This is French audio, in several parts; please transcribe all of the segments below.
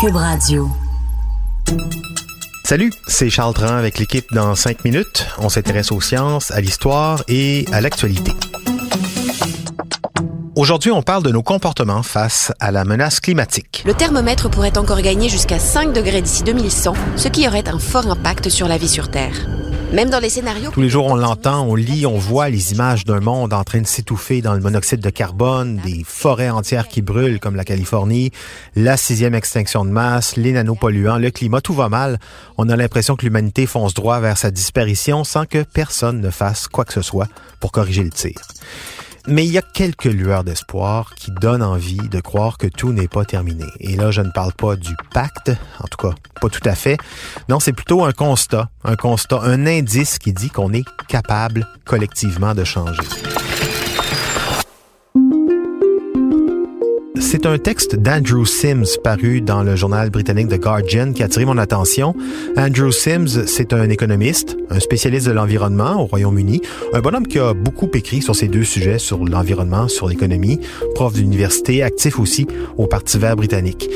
Cube Radio. Salut, c'est Charles Tran avec l'équipe dans 5 minutes. On s'intéresse aux sciences, à l'histoire et à l'actualité. Aujourd'hui, on parle de nos comportements face à la menace climatique. Le thermomètre pourrait encore gagner jusqu'à 5 degrés d'ici 2100, ce qui aurait un fort impact sur la vie sur Terre. Même dans les scénarios... Tous les jours, on l'entend, on lit, on voit les images d'un monde en train de s'étouffer dans le monoxyde de carbone, des forêts entières qui brûlent comme la Californie, la sixième extinction de masse, les nanopolluants, le climat, tout va mal. On a l'impression que l'humanité fonce droit vers sa disparition sans que personne ne fasse quoi que ce soit pour corriger le tir. Mais il y a quelques lueurs d'espoir qui donnent envie de croire que tout n'est pas terminé. Et là, je ne parle pas du pacte, en tout cas, pas tout à fait. Non, c'est plutôt un constat, un constat, un indice qui dit qu'on est capable collectivement de changer. C'est un texte d'Andrew Sims paru dans le journal britannique The Guardian qui a attiré mon attention. Andrew Sims, c'est un économiste, un spécialiste de l'environnement au Royaume-Uni, un bonhomme qui a beaucoup écrit sur ces deux sujets, sur l'environnement, sur l'économie, prof d'université, actif aussi au Parti vert britannique.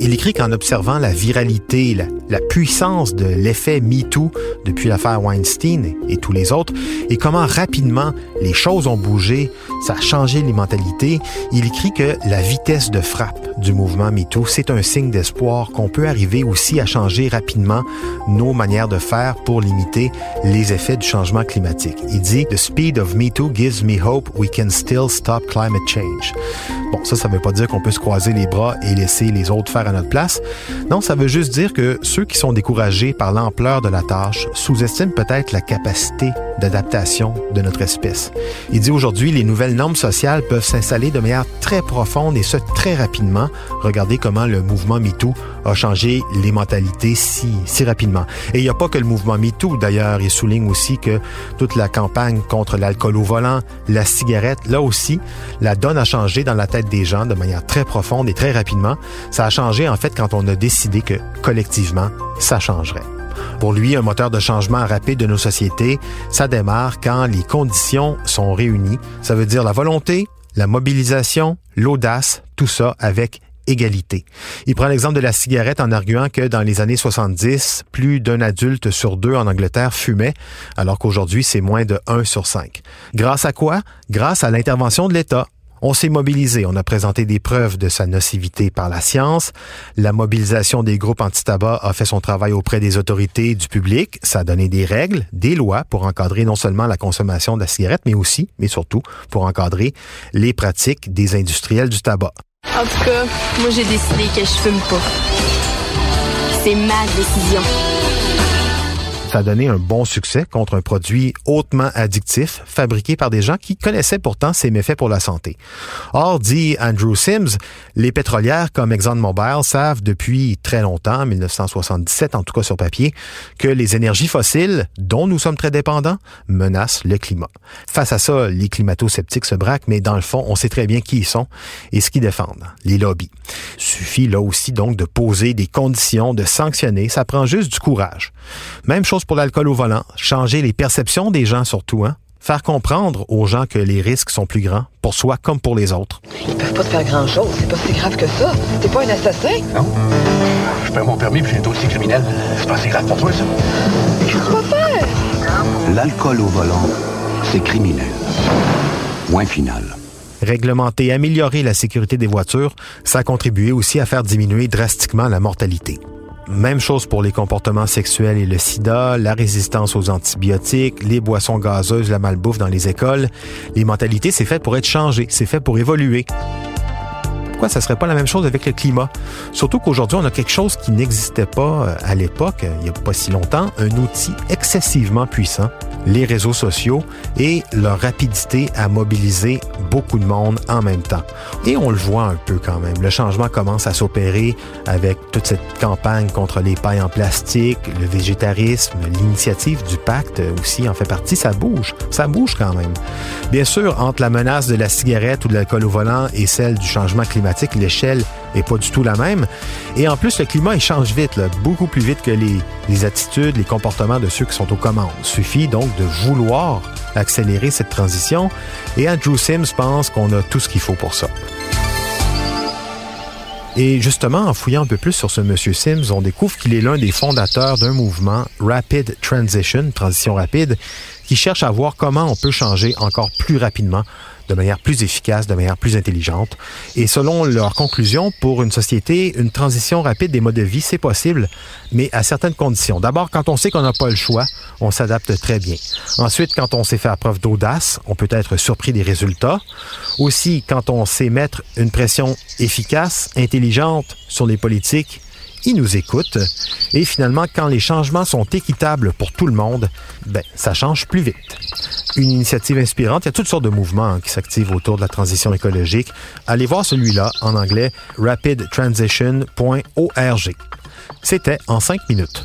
Il écrit qu'en observant la viralité, la, la puissance de l'effet MeToo depuis l'affaire Weinstein et tous les autres, et comment rapidement les choses ont bougé, ça a changé les mentalités, il écrit que la vitesse de frappe du mouvement MeToo, c'est un signe d'espoir qu'on peut arriver aussi à changer rapidement nos manières de faire pour limiter les effets du changement climatique. Il dit The speed of MeToo gives me hope we can still stop climate change. Bon, ça, ça veut pas dire qu'on peut se croiser les bras et laisser les autres faire à notre place. Non, ça veut juste dire que ceux qui sont découragés par l'ampleur de la tâche sous-estiment peut-être la capacité d'adaptation de notre espèce. Il dit aujourd'hui, les nouvelles normes sociales peuvent s'installer de manière très profonde et ce très rapidement. Regardez comment le mouvement MeToo a changé les mentalités si, si rapidement. Et il n'y a pas que le mouvement MeToo, d'ailleurs. Il souligne aussi que toute la campagne contre l'alcool au volant, la cigarette, là aussi, la donne a changé dans la tête des gens de manière très profonde et très rapidement. Ça a changé, en fait, quand on a décidé que, collectivement, ça changerait. Pour lui, un moteur de changement rapide de nos sociétés, ça démarre quand les conditions sont réunies. Ça veut dire la volonté, la mobilisation, l'audace, tout ça avec égalité. Il prend l'exemple de la cigarette en arguant que dans les années 70, plus d'un adulte sur deux en Angleterre fumait, alors qu'aujourd'hui, c'est moins de 1 sur 5. Grâce à quoi? Grâce à l'intervention de l'État. On s'est mobilisé, on a présenté des preuves de sa nocivité par la science. La mobilisation des groupes anti-tabac a fait son travail auprès des autorités et du public. Ça a donné des règles, des lois pour encadrer non seulement la consommation de la cigarette, mais aussi, mais surtout, pour encadrer les pratiques des industriels du tabac. En tout cas, moi j'ai décidé que je fume pas. C'est ma décision. Ça a donné un bon succès contre un produit hautement addictif, fabriqué par des gens qui connaissaient pourtant ses méfaits pour la santé. Or, dit Andrew Sims, les pétrolières comme ExxonMobil savent depuis très longtemps, 1977 en tout cas sur papier, que les énergies fossiles, dont nous sommes très dépendants, menacent le climat. Face à ça, les climato-sceptiques se braquent, mais dans le fond, on sait très bien qui ils sont et ce qu'ils défendent, les lobbies. Suffit là aussi donc de poser des conditions, de sanctionner, ça prend juste du courage. Même chose pour l'alcool au volant, changer les perceptions des gens surtout, hein? Faire comprendre aux gens que les risques sont plus grands, pour soi comme pour les autres. Ils peuvent pas te faire grand-chose, c'est pas si grave que ça. T'es pas un assassin. Non. Je perds mon permis puis j'ai un dossier criminel. C'est pas si grave pour toi, ça. Qu'est-ce que tu vas faire? L'alcool au volant, c'est criminel. Point final. Réglementer, améliorer la sécurité des voitures, ça a contribué aussi à faire diminuer drastiquement la mortalité. Même chose pour les comportements sexuels et le sida, la résistance aux antibiotiques, les boissons gazeuses, la malbouffe dans les écoles. Les mentalités, c'est fait pour être changé, c'est fait pour évoluer. Pourquoi ça serait pas la même chose avec le climat? Surtout qu'aujourd'hui, on a quelque chose qui n'existait pas à l'époque, il n'y a pas si longtemps, un outil excessivement puissant, les réseaux sociaux et leur rapidité à mobiliser beaucoup de monde en même temps. Et on le voit un peu quand même. Le changement commence à s'opérer avec toute cette campagne contre les pailles en plastique, le végétarisme, l'initiative du pacte aussi en fait partie. Ça bouge, ça bouge quand même. Bien sûr, entre la menace de la cigarette ou de l'alcool au volant et celle du changement climatique, l'échelle est pas du tout la même. Et en plus, le climat, il change vite, beaucoup plus vite que les, attitudes, les comportements de ceux qui sont aux commandes. Suffit donc de vouloir accélérer cette transition. Et Andrew Sims pense qu'on a tout ce qu'il faut pour ça. Et justement, en fouillant un peu plus sur ce monsieur Sims, on découvre qu'il est l'un des fondateurs d'un mouvement Rapid Transition, transition rapide, qui cherche à voir comment on peut changer encore plus rapidement de manière plus efficace, de manière plus intelligente. Et selon leur conclusion, pour une société, une transition rapide des modes de vie, c'est possible, mais à certaines conditions. D'abord, quand on sait qu'on n'a pas le choix, on s'adapte très bien. Ensuite, quand on sait faire preuve d'audace, on peut être surpris des résultats. Aussi, quand on sait mettre une pression efficace, intelligente sur les politiques, ils nous écoutent. Et finalement, quand les changements sont équitables pour tout le monde, ben, ça change plus vite. Une initiative inspirante. Il y a toutes sortes de mouvements qui s'activent autour de la transition écologique. Allez voir celui-là en anglais rapidtransition.org. C'était en cinq minutes.